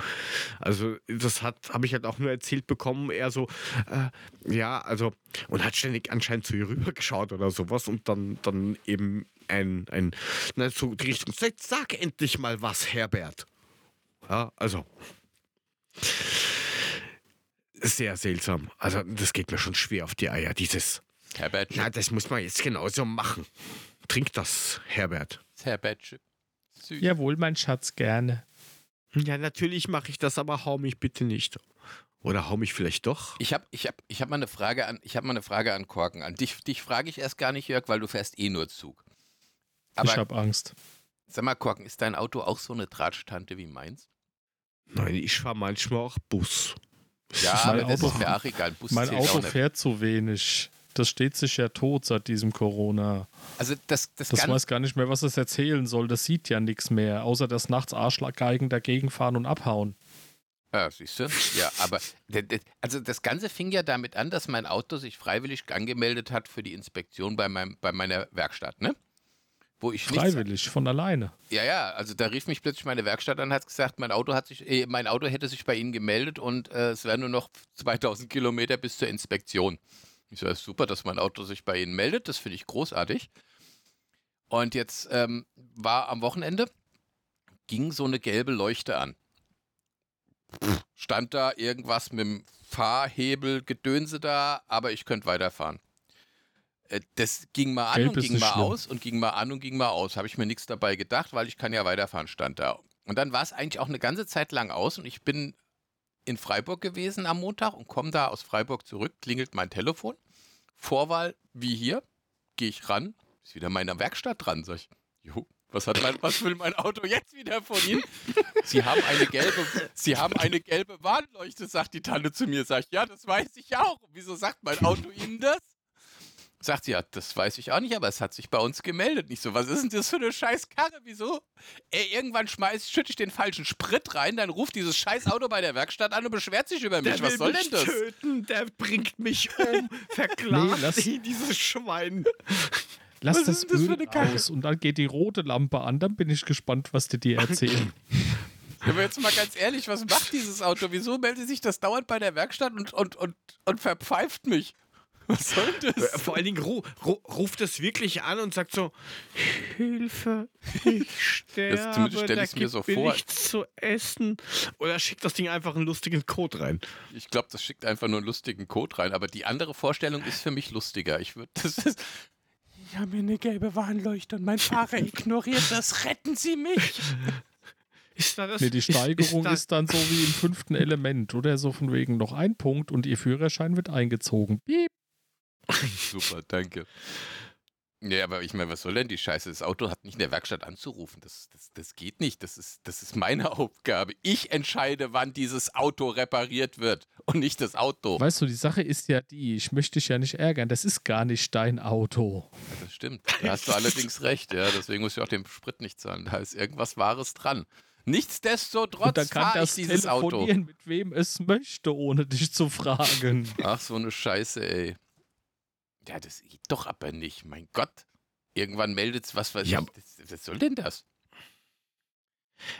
Also das hat, habe ich halt auch nur erzählt bekommen, er so, äh, ja, also, und hat ständig anscheinend zu ihr rübergeschaut oder sowas und dann, dann eben ein, ein, na, so die Richtung, sag, sag endlich mal was, Herbert. Ja, also. Sehr seltsam. Also, das geht mir schon schwer auf die Eier, dieses. Herbert Na, das muss man jetzt genauso machen. Trink das, Herbert. Herbert Süß. Jawohl, mein Schatz, gerne. Ja, natürlich mache ich das, aber hau mich bitte nicht. Oder hau mich vielleicht doch. Ich habe ich hab, ich hab mal eine Frage an, ich hab mal eine Frage an Korken. An dich, dich frage ich erst gar nicht, Jörg, weil du fährst eh nur Zug. ich Aber habe Angst. sag mal, Korken, ist dein Auto auch so eine Drahtstante wie meins? Nein, ich fahre manchmal auch Bus. Ja, mein aber das Auto- ist mir auch egal. Bus Mein Auto fährt zu wenig. Das steht sich ja tot seit diesem Corona. Also das, das, Das weiß gar nicht mehr, was es erzählen soll. Das sieht ja nichts mehr, außer dass nachts Arschlaggeigen dagegen fahren und abhauen. Ja, siehst du? Ja, aber also das Ganze fing ja damit an, dass mein Auto sich freiwillig angemeldet hat für die Inspektion bei, meinem, bei meiner Werkstatt, ne? Wo ich Freiwillig, von alleine. Ja, ja, also da rief mich plötzlich meine Werkstatt an und hat gesagt, mein Auto hat sich, äh, mein Auto hätte sich bei Ihnen gemeldet und äh, es wären nur noch 2000 Kilometer bis zur Inspektion. Ich so, ist super, dass mein Auto sich bei Ihnen meldet, das finde ich großartig. Und jetzt ähm, war am Wochenende, ging so eine gelbe Leuchte an. Stand da irgendwas mit dem Fahrhebel, Gedönse da, aber ich könnte weiterfahren. Äh, Das ging mal an Gelb und ging mal schlimm. aus und ging mal an und ging mal aus. Habe ich mir nichts dabei gedacht, weil ich kann ja weiterfahren, stand da. Und dann war es eigentlich auch eine ganze Zeit lang aus und ich bin in Freiburg gewesen am Montag und komme da aus Freiburg zurück, klingelt mein Telefon. Vorwahl wie hier, gehe ich ran, ist wieder meine Werkstatt dran, sag ich. Jo, was, hat mein, was will mein Auto jetzt wieder von Ihnen? Sie haben eine gelbe, Sie haben eine gelbe Warnleuchte, sagt die Tante zu mir. Sag ich, ja, das weiß ich auch. Wieso sagt mein Auto Ihnen das? Sagt sie, ja, das weiß ich auch nicht, aber es hat sich bei uns gemeldet. Nicht so, was ist denn das für eine scheiß Karre? Wieso? Ey, irgendwann schmeiß, schütte ich den falschen Sprit rein, dann ruft dieses scheiß Auto bei der Werkstatt an und beschwert sich über mich. was soll denn das? töten, der bringt mich um. Verklagt Nee, ihn, dieses Schwein. Lass Was das ist denn das für Öl aus und dann geht die rote Lampe an. Dann bin ich gespannt, was die dir erzählen. Aber jetzt mal ganz ehrlich, was macht dieses Auto? Wieso meldet sich das dauernd bei der Werkstatt und, und, und, und verpfeift mich? Was soll Äh, das? Vor allen Dingen ru ru ruft es wirklich an und sagt so: Hilfe, ich sterbe. zumindest stell da ich's mir so mir vor. nichts zu essen. Oder schickt das Ding einfach einen lustigen Code rein. Ich glaube, das schickt einfach nur einen lustigen Code rein. Aber die andere Vorstellung ist für mich lustiger. Ich würde, das ist. Ich habe mir eine gelbe Warnleuchte und mein Fahrer ignoriert das. Retten Sie mich! Ist da das? Nee, die Steigerung da- ist, dann so wie im fünften Element oder so von wegen noch ein Punkt und ihr Führerschein wird eingezogen. Piep. Super, danke. Nee, aber ich meine, was soll denn die Scheiße? Das Auto hat nicht in der Werkstatt anzurufen. Das, das, das geht nicht. Das ist, das ist meine Aufgabe. Ich entscheide, wann dieses Auto repariert wird und nicht das Auto. Weißt du, die Sache ist ja die, ich möchte dich ja nicht ärgern, das ist gar nicht dein Auto. Ja, das stimmt. Da hast du allerdings recht, ja. Deswegen muss ich auch den Sprit nicht zahlen. Da ist irgendwas Wahres dran. Nichtsdestotrotz fahre ich das dieses Auto. mit wem es möchte, ohne dich zu fragen. Ach, so eine Scheiße, ey. Ja, das geht doch aber nicht. Mein Gott. Irgendwann meldet's was, was Ja. ich. Das, was soll denn das?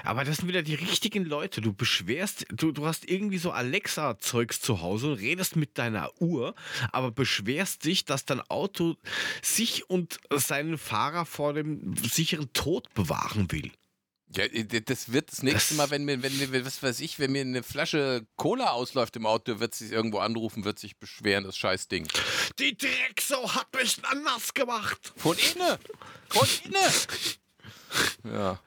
Aber das sind wieder die richtigen Leute. Du beschwerst, du, du hast irgendwie so Alexa-Zeugs zu Hause und redest mit deiner Uhr, aber beschwerst dich, dass dein Auto sich und seinen Fahrer vor dem sicheren Tod bewahren will. Ja, äh, das wird das nächste Mal, wenn mir, wenn mir, was weiß ich, wenn mir eine Flasche Cola ausläuft im Auto, wird sich irgendwo anrufen, wird sich beschweren, das scheiß Ding. Die Drecksau hat mich nass gemacht. Von innen! Von innen! Ja.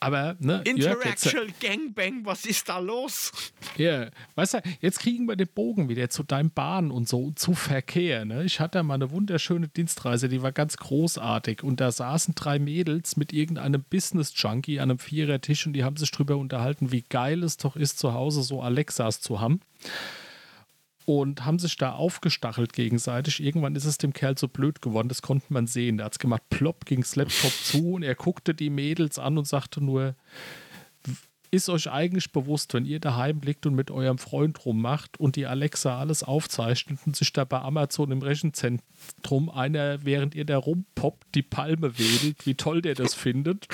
Aber, ne, Jörg, jetzt, Interactual Gangbang, was ist da los? Ja, weißt du, jetzt kriegen wir den Bogen wieder zu deinem Bahn und so, zu Verkehr. Ne? Ich hatte mal eine wunderschöne Dienstreise, die war ganz großartig. Und da saßen drei Mädels mit irgendeinem Business-Junkie an einem Vierertisch und die haben sich drüber unterhalten, wie geil es doch ist, zu Hause so Alexas zu haben. Und haben sich da aufgestachelt gegenseitig. Irgendwann ist es dem Kerl so blöd geworden, das konnte man sehen. Da hat es gemacht, plopp, ging's Laptop zu und er guckte die Mädels an und sagte nur, ist euch eigentlich bewusst, wenn ihr daheim liegt und mit eurem Freund rummacht und die Alexa alles aufzeichnet und sich da bei Amazon im Rechenzentrum einer, während ihr da rumpoppt, die Palme wedelt, wie toll der das findet?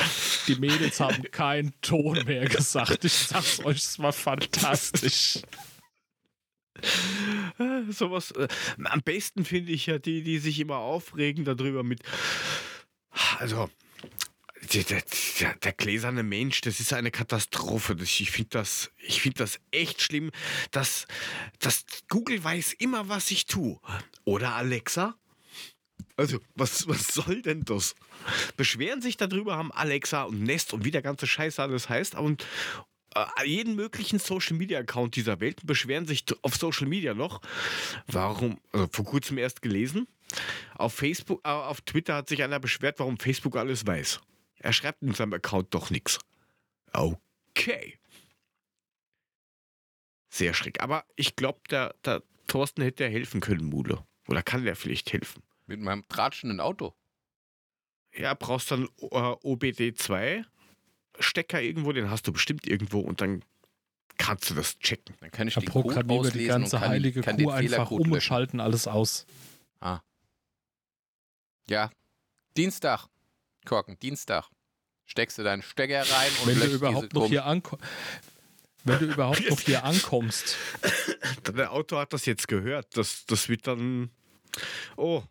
Die Mädels haben keinen Ton mehr gesagt. Ich sag's euch, es war fantastisch. Äh, Sowas. Äh, am besten finde ich ja die, die sich immer aufregen darüber mit. Also. Der, der, der, gläserne Mensch, das ist eine Katastrophe. Ich finde das, find das echt schlimm, dass, dass Google weiß immer, was ich tue. Oder Alexa? Also, was, was soll denn das? Beschweren sich darüber, haben Alexa und Nest und wie der ganze Scheiß alles heißt. Und jeden möglichen Social Media Account dieser Welt und beschweren sich auf Social Media noch. Warum? Also vor kurzem erst gelesen. Auf Facebook, äh, auf Twitter hat sich einer beschwert, warum Facebook alles weiß. Er schreibt in seinem Account doch nichts. Okay. Sehr schräg. Aber ich glaube, der, der Thorsten hätte helfen können, Mule. Oder kann der vielleicht helfen? Mit meinem tratschenden Auto. Ja, brauchst dann äh, OBD2 Stecker irgendwo, den hast du bestimmt irgendwo und dann kannst du das checken. Dann kann ich Da den Code programmieren wir die ganze kann, heilige kann Kuh den einfach Fehlercode um und löschen. schalten alles aus. Ah. Ja. Dienstag. Korken, Dienstag. Steckst du deinen Stecker rein und Wenn du löscht überhaupt diese noch hier ankommst. Wenn du überhaupt noch hier ankommst. Der Auto hat das jetzt gehört. Das, das wird dann. Oh,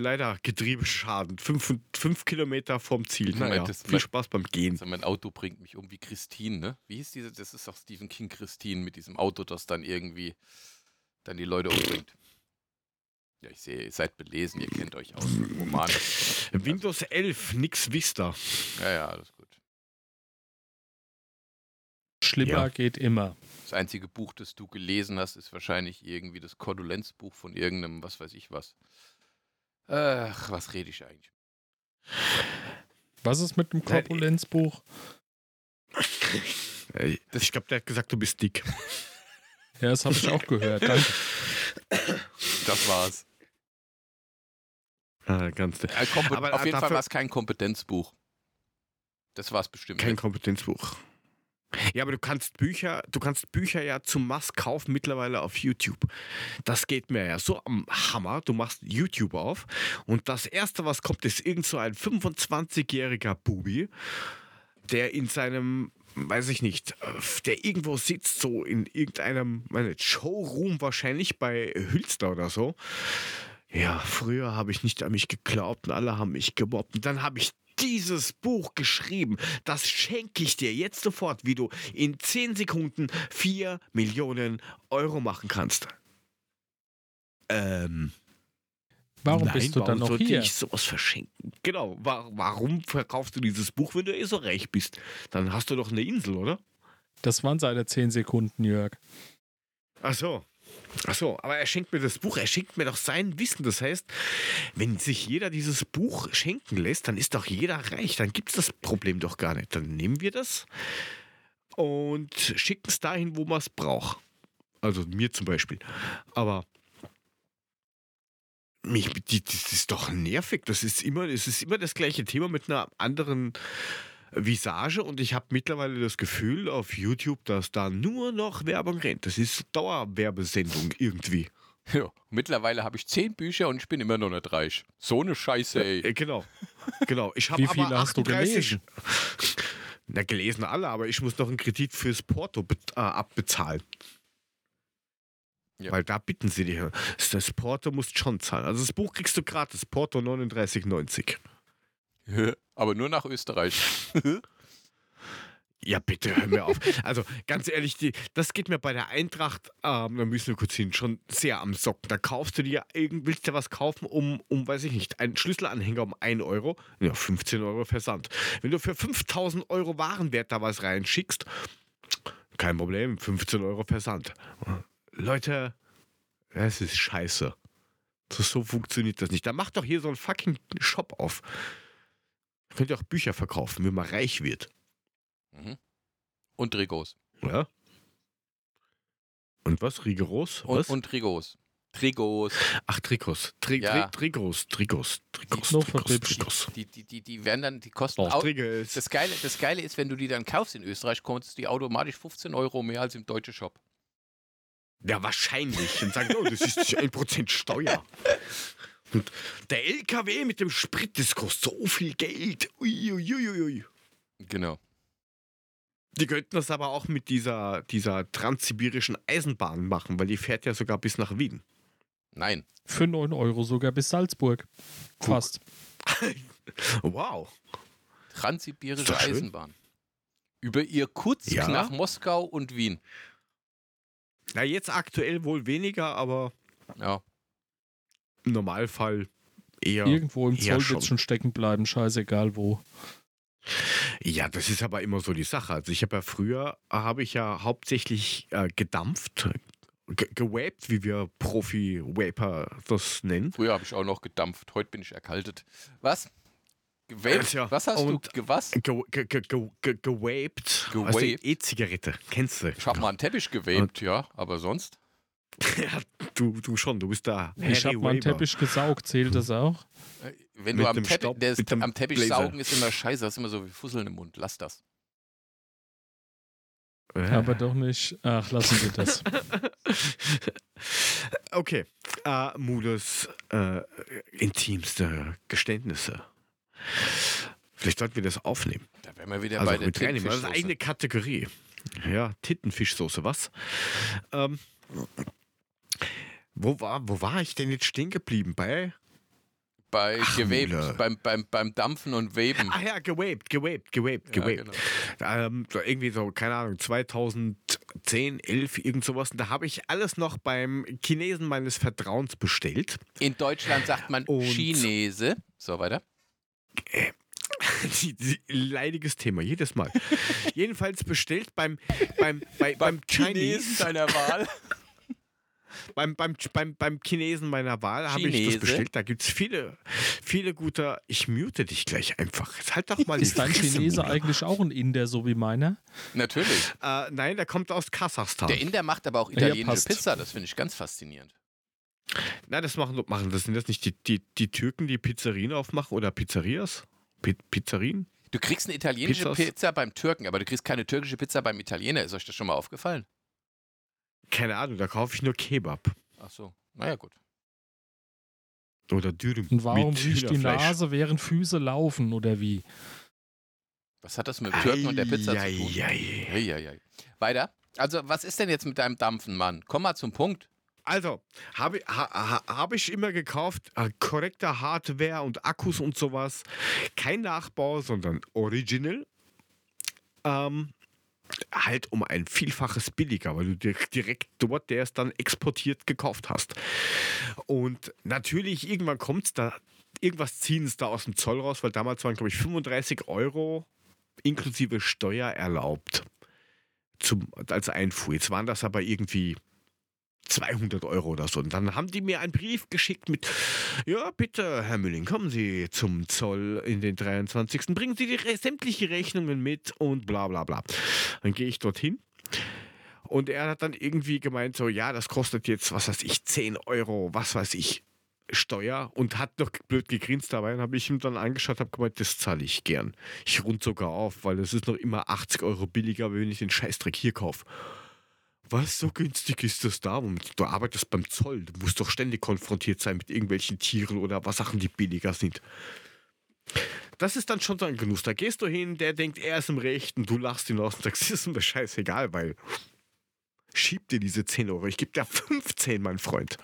leider Getriebeschaden. Fünf, fünf Kilometer vom Ziel. Moment, Naja, das- viel Spaß beim Gehen. Also mein Auto bringt mich um wie Christine, ne? Wie hieß diese? Das ist doch Stephen King Christine mit diesem Auto, das dann irgendwie dann die Leute umbringt. Ja, ich sehe, ihr seid belesen, ihr kennt euch aus. Roman. Windows 11, nix Vista. Ja, ja, alles gut. Schlimmer Ja. geht immer. Das einzige Buch, das du gelesen hast, ist wahrscheinlich irgendwie das Kondolenzbuch von irgendeinem, was weiß ich was. Ach, was rede ich eigentlich? Was ist mit dem Korpulenzbuch? Ich glaube, der hat gesagt, du bist dick. Ja, das habe ich auch gehört. Danke. Das war's. Ah, ganz Äh, Aber, auf jeden Fall war es kein Kompetenzbuch. Das war es bestimmt. Kein nicht. Kompetenzbuch. Ja, aber du kannst Bücher, du kannst Bücher ja zum Mass kaufen mittlerweile auf YouTube. Das geht mir ja so am Hammer. Du machst YouTube auf und das erste, was kommt, ist irgend so ein 25-jähriger Bubi, der in seinem, weiß ich nicht, der irgendwo sitzt, so in irgendeinem meine, Showroom wahrscheinlich bei Hülster oder so. Ja, früher habe ich nicht an mich geglaubt und alle haben mich gemobbt. Und dann habe ich dieses Buch geschrieben. Das schenke ich dir jetzt sofort, wie du in 10 Sekunden 4 Millionen Euro machen kannst. Ähm, Warum nein, bist du dann noch hier? ich sowas verschenken? Genau, wa warum verkaufst du dieses Buch, wenn du eh so reich bist? Dann hast du doch eine Insel, oder? Das waren seine 10 Sekunden, Jörg. Ach so. Ach so, aber er schenkt mir das Buch, er schenkt mir doch sein Wissen. Das heißt, wenn sich jeder dieses Buch schenken lässt, dann ist doch jeder reich. Dann gibt es das Problem doch gar nicht. Dann nehmen wir das und schicken es dahin, wo man es braucht. Also mir zum Beispiel. Aber mich, die, das ist doch nervig. Das ist immer, es ist immer das gleiche Thema mit einer anderen Visage und ich habe mittlerweile das Gefühl auf YouTube, dass da nur noch Werbung rennt. Das ist Dauerwerbesendung irgendwie. Ja, mittlerweile habe ich zehn Bücher und ich bin immer noch nicht reich. So eine Scheiße, ey. Äh, genau. Genau. Ich habe Wie viele hast du 38 gelesen? Na, gelesen alle, aber ich muss noch einen Kredit fürs Porto äh, abbezahlen. Ja. Weil da bitten sie dich. Das Porto musst schon zahlen. Also das Buch kriegst du gratis. Porto 39,90. Aber nur nach Österreich. Ja, bitte, hör mir auf. Also, ganz ehrlich, die, das geht mir bei der Eintracht, ähm, da müssen wir kurz hin, schon sehr am Socken. Da kaufst du dir, willst du was kaufen um, um, weiß ich nicht, einen Schlüsselanhänger um 1 Euro, ja, 15 Euro Versand. Wenn du für 5000 Euro Warenwert da was reinschickst, kein Problem, 15 Euro Versand. Leute, es ist scheiße. So funktioniert das nicht. Da macht doch hier so einen fucking Shop auf. Könnt ihr auch Bücher verkaufen, wenn man reich wird. Mhm. Und Trikots. Ja. Und was? Rigoros? Und, Was? und Trikots. Trikots. Ach, Trikots. Tri Ja. Tri. Trikots. Noch Trikots. verhübscht. Trikots. Die, die, die, die werden dann, die kosten Auch auch. Das Geile, das Geile ist, wenn du die dann kaufst in Österreich, kostet die automatisch 15 Euro mehr als im deutschen Shop. Ja, wahrscheinlich. Und sagen, oh, das ist 1% Steuer. Und der LKW mit dem Sprit, das kostet so viel Geld. Uiuiuiui. Genau. Die könnten das aber auch mit dieser, dieser transsibirischen Eisenbahn machen, weil die fährt ja sogar bis nach Wien. Nein. Für 9 Euro sogar bis Salzburg. Fast. Wow. Transsibirische. Eisenbahn. Über Irkutsk Ja. nach Moskau und Wien. Na, jetzt aktuell wohl weniger, aber Ja. Im Normalfall eher. Irgendwo im Ja, Zoll schon. wird schon stecken bleiben, scheißegal wo. Ja, das ist aber immer so die Sache. Also ich habe ja früher, habe ich ja hauptsächlich äh, gedampft, ge gewaped, wie wir Profi-Waper das nennen. Früher habe ich auch noch gedampft. Heute bin ich erkaltet. Was? Gewaped? Tja, Was hast und- du? Ge gewaped. Also Gewaped? E-Zigarette, kennst du? Ich habe mal einen Teppich gewaped, ja, aber sonst? ja, du, du schon, du bist da. Ich habe mal einen Teppich gesaugt, zählt das auch? Äh, Wenn Mit du am, Teppich, Staub- der ist, am Teppich saugen ist immer scheiße, hast immer so wie Fusseln im Mund. Lass das. Aber doch nicht. Ach, lassen wir das. okay. Äh, Mudes äh, intimste Geständnisse. Vielleicht sollten wir das aufnehmen. Da wären wir wieder Also bei der mit reinnehmen. Das ist eine eigene Kategorie. Ja, Tintenfischsoße, was? Ähm, wo, war, wo war ich denn jetzt stehen geblieben? Bei? Bei Ach, Mule. beim, beim, beim Dampfen und Weben. Ach ja, gewaped, gewaped, gewaped, Ja, gewaped. genau. ähm, so irgendwie so, keine Ahnung, 2010, 11, irgend sowas. Und da habe ich alles noch beim Chinesen meines Vertrauens bestellt. In Deutschland sagt man Und- Chinese. So, weiter. Die- die- Leidiges Thema, jedes Mal. Jedenfalls bestellt beim, beim, bei, beim Chinese, deiner Wahl. beim, beim, beim, beim Chinesen meiner Wahl habe ich das bestellt. Da gibt es viele, viele gute. Ich mute dich gleich einfach. Jetzt halt doch mal die Ist dein Chinese eigentlich auch ein Inder, so wie meiner? Natürlich. Äh, nein, der kommt aus Kasachstan. Der Inder macht aber auch Ja, italienische passt. Pizza. Das finde ich ganz faszinierend. Na, das machen, machen das sind das nicht die, die, die Türken, die Pizzerien aufmachen oder Pizzerias? Pi Pizzerien? Du kriegst eine italienische Pizzas? Pizza beim Türken, aber du kriegst keine türkische Pizza beim Italiener. Ist euch das schon mal aufgefallen? Keine Ahnung, da kaufe ich nur Kebab. Ach so. Naja, gut. Oder Dürüm. Und warum riecht die. Nase, während Füße laufen, oder wie? Was hat das mit Türken und der Pizza zu tun? Eieiei. Eieiei. Weiter. Also, was ist denn jetzt mit deinem Dampfen, Mann? Komm mal zum Punkt. Also, habe ha, ha, hab ich immer gekauft, äh, korrekte Hardware und Akkus und sowas. Kein Nachbau, sondern Original. Ähm, halt um ein Vielfaches billiger, weil du dir direkt dort, der es dann exportiert, gekauft hast. Und natürlich, irgendwann kommt es da, irgendwas ziehen es da aus dem Zoll raus, weil damals waren, glaube ich, 35 Euro inklusive Steuer erlaubt zum, als Einfuhr. Jetzt waren das aber irgendwie 200 Euro oder so. Und dann haben die mir einen Brief geschickt mit, ja, bitte, Herr Mülling, kommen Sie zum Zoll in den 23. Bringen Sie die re sämtliche Rechnungen mit und bla bla bla. Dann gehe ich dorthin. Und er hat dann irgendwie gemeint, so, ja, das kostet jetzt, was weiß ich, 10 Euro, was weiß ich, Steuer und hat noch blöd gegrinst dabei. Dann habe ich ihm dann angeschaut, habe gemeint, das zahle ich gern. Ich rund sogar auf, weil es ist noch immer 80 Euro billiger, wenn ich den Scheißdreck hier kaufe. Was, so günstig ist das da? Und du arbeitest beim Zoll. Du musst doch ständig konfrontiert sein mit irgendwelchen Tieren oder was Sachen, die billiger sind. Das ist dann schon so ein Genuss. Da gehst du hin, der denkt, er ist im Recht und du lachst ihn aus und sagst, ist mir scheißegal, weil schieb dir diese 10 Euro. Ich gebe dir 15, mein Freund.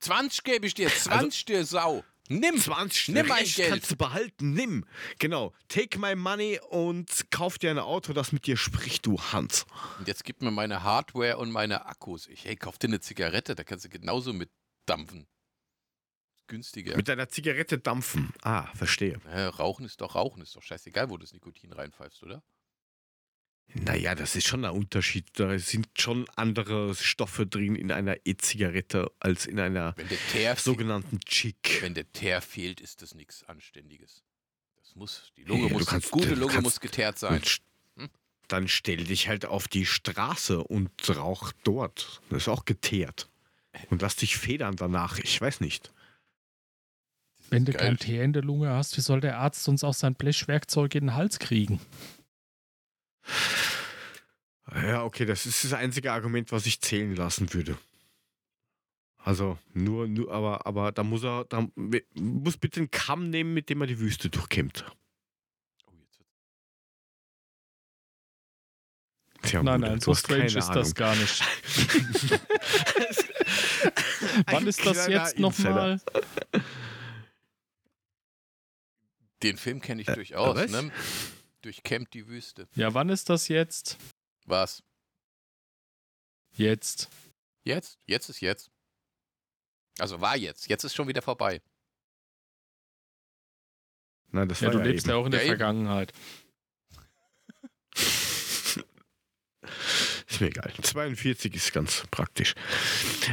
20 gebe ich dir, 20 dir Sau. Nimm! 20 Nimm mein Geld. kannst du behalten, nimm. Genau. Take my money und kauf dir ein Auto, das mit dir spricht, du Hans. Und jetzt gib mir meine Hardware und meine Akkus. Ich, hey, kauf dir eine Zigarette, da kannst du genauso mit dampfen. Günstiger. Mit deiner Zigarette dampfen. Ah, verstehe. Ja, Rauchen ist doch Rauchen, ist doch scheißegal, wo du das Nikotin reinpfeifst, oder? Naja, das ist schon ein Unterschied. Da sind schon andere Stoffe drin in einer E-Zigarette als in einer Wenn der Teer, fe- sogenannten Chick. wenn der Teer fehlt, ist das nichts Anständiges. Das muss, die Lunge Ja, muss, kannst- gute Lunge kannst- muss geteert sein. Hm? Dann stell dich halt auf die Straße und rauch dort. Das ist auch geteert. Und lass dich federn danach. Ich weiß nicht. Wenn du Geil. kein Teer in der Lunge hast, wie soll der Arzt uns auch sein Blechwerkzeug in den Hals kriegen? Ja, okay, das ist das einzige Argument, was ich zählen lassen würde. Also nur, nur aber, aber da muss er, da muss bitte einen Kamm nehmen, mit dem er die Wüste durchkämmt. Oh, jetzt wird's- Tja, nein, Bruder, nein, so strange ist das gar nicht. Wann ist das jetzt nochmal? Den Film kenne ich Äh, durchaus, was? ne? Durchkämmt die Wüste. Ja, wann ist das jetzt? Was? Jetzt. Jetzt? Jetzt ist jetzt. Also war jetzt. Jetzt ist schon wieder vorbei. Nein, das Ja, war du ja lebst eben. ja auch in der Ja, eben. Vergangenheit. Ist mir egal. 42 ist ganz praktisch.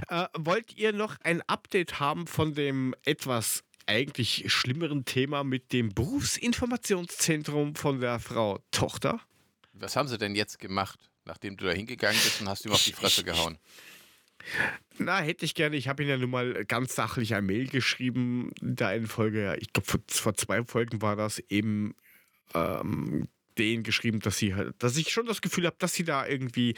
Äh, wollt ihr noch ein Update haben von dem etwas eigentlich schlimmeren Thema mit dem Berufsinformationszentrum von der Frau Tochter? Was haben sie denn jetzt gemacht, nachdem du da hingegangen bist und hast ihm auf die Fresse gehauen? Na, hätte ich gerne. Ich habe Ihnen ja nun mal ganz sachlich ein Mail geschrieben, da in Folge, ja, ich glaube, vor, vor zwei Folgen war das eben ähm, denen geschrieben, dass sie halt, dass ich schon das Gefühl habe, dass sie da irgendwie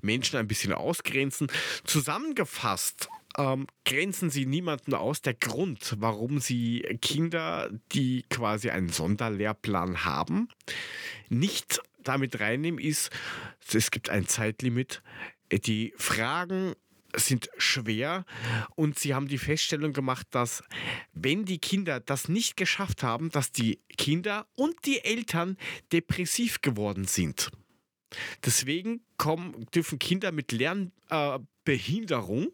Menschen ein bisschen ausgrenzen. Zusammengefasst ähm, grenzen sie niemanden aus. Der Grund, warum sie Kinder, die quasi einen Sonderlehrplan haben, nicht damit reinnehmen, ist, es gibt ein Zeitlimit. Die Fragen sind schwer und sie haben die Feststellung gemacht, dass wenn die Kinder das nicht geschafft haben, dass die Kinder und die Eltern depressiv geworden sind. Deswegen kommen, dürfen Kinder mit Lernbehinderung, äh,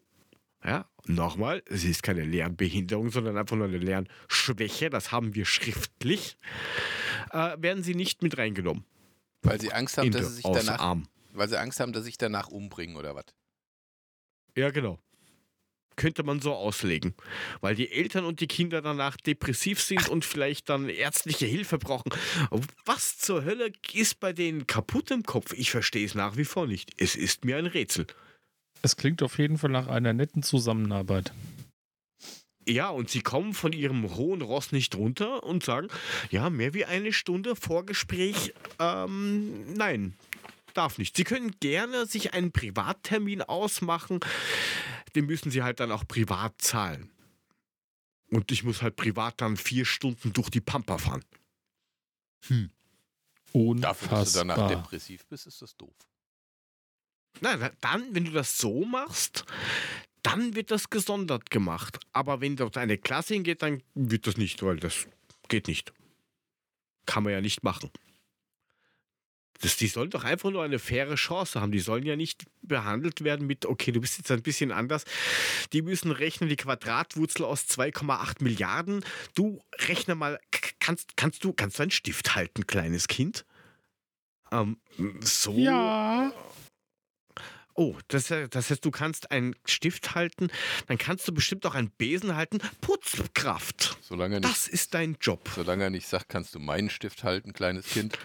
ja, nochmal, es ist keine Lernbehinderung, sondern einfach nur eine Lernschwäche, das haben wir schriftlich, äh, werden sie nicht mit reingenommen. Weil sie Angst haben, dass sie sich danach, Arm. weil sie Angst haben, dass sie sich danach umbringen oder was? Ja, genau. Könnte man so auslegen. Weil die Eltern und die Kinder danach depressiv sind und vielleicht dann ärztliche Hilfe brauchen. Was zur Hölle ist bei denen kaputt im Kopf? Ich verstehe es nach wie vor nicht. Es ist mir ein Rätsel. Es klingt auf jeden Fall nach einer netten Zusammenarbeit. Ja, und sie kommen von ihrem hohen Ross nicht runter und sagen, ja, mehr wie eine Stunde Vorgespräch, ähm, nein, darf nicht. Sie können gerne sich einen Privattermin ausmachen, den müssen sie halt dann auch privat zahlen. Und ich muss halt privat dann vier Stunden durch die Pampa fahren. Dafür, dass du danach Unfassbar. depressiv bist, ist das doof. Na, dann, wenn du das so machst, dann wird das gesondert gemacht. Aber wenn dort eine Klasse hingeht, dann wird das nicht, weil das geht nicht. Kann man ja nicht machen. Das, die sollen doch einfach nur eine faire Chance haben. Die sollen ja nicht behandelt werden mit, okay, du bist jetzt ein bisschen anders. Die müssen rechnen die Quadratwurzel aus 2,8 Milliarden. Du rechne mal, kannst, kannst, du, kannst einen Stift halten, kleines Kind? Ähm, so. Ja. Oh, das, das heißt, du kannst einen Stift halten, dann kannst du bestimmt auch einen Besen halten. Putzkraft. Solange nicht, Das ist dein Job. solange er nicht sagt, kannst du meinen Stift halten, kleines Kind.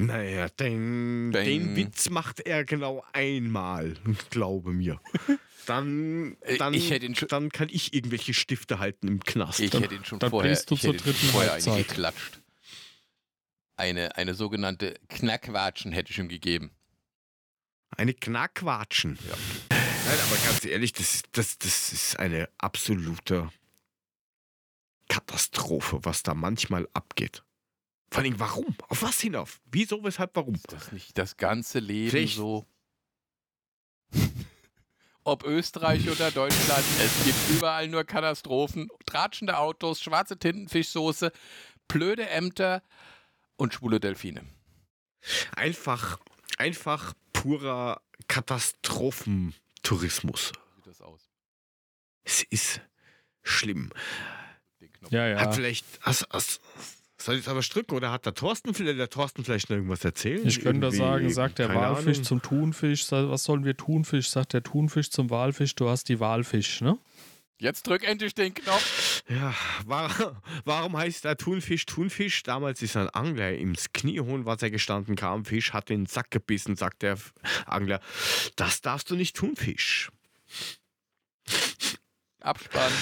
Naja, den, Bang. den Witz macht er genau einmal, glaube mir. Dann, Äh, dann, ich hätte ihn schon- dann kann ich irgendwelche Stifte halten im Knast. Ich hätte ihn schon dann vorher, du ich zur hätte ihn vorher einen Halbzeit. geklatscht. Eine, eine sogenannte Knackwatschen hätte ich ihm gegeben. Eine Knackwatschen. Ja. Nein, aber ganz ehrlich, das, das, das ist eine absolute Katastrophe, was da manchmal abgeht. Vor allem, warum? Auf was hinauf? Wieso, weshalb, warum? Ist das nicht das ganze Leben Vielleicht- so? ob Österreich oder Deutschland, es gibt überall nur Katastrophen, tratschende Autos, schwarze Tintenfischsoße, blöde Ämter und schwule Delfine. Einfach, einfach purer Katastrophentourismus. Wie sieht das aus? Es ist schlimm. Ja, ja. Hat vielleicht. Hast, hast, soll ich es aber drücken oder hat der Thorsten vielleicht, der Thorsten vielleicht noch irgendwas erzählen? Ich könnte da Irgendwie, sagen, sagt der Walfisch Ahnung. zum Thunfisch, was sollen wir Thunfisch? Sagt der Thunfisch zum Walfisch, du hast die Walfisch, ne? Jetzt drück endlich den Knopf. Ja, war, warum heißt der Thunfisch Thunfisch? Damals ist ein Angler ins kniehohen Wasser gestanden, kam Fisch, hat den Sack gebissen, sagt der Angler. Das darfst du nicht tun, Fisch. Abspann.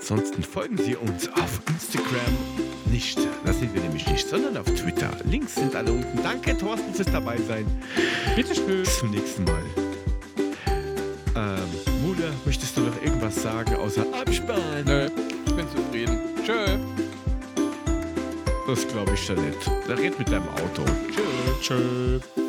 Ansonsten folgen Sie uns auf Instagram nicht. Das sind wir nämlich nicht, sondern auf Twitter. Links sind alle unten. Danke, Thorsten, fürs dabei sein. Bitteschön. Bis zum nächsten Mal. Ähm, Mutter, möchtest du noch irgendwas sagen außer Abspann? Nö, ich bin zufrieden. Tschö. Das glaube ich schon nicht. Da red mit deinem Auto. Tschüss. Tschö.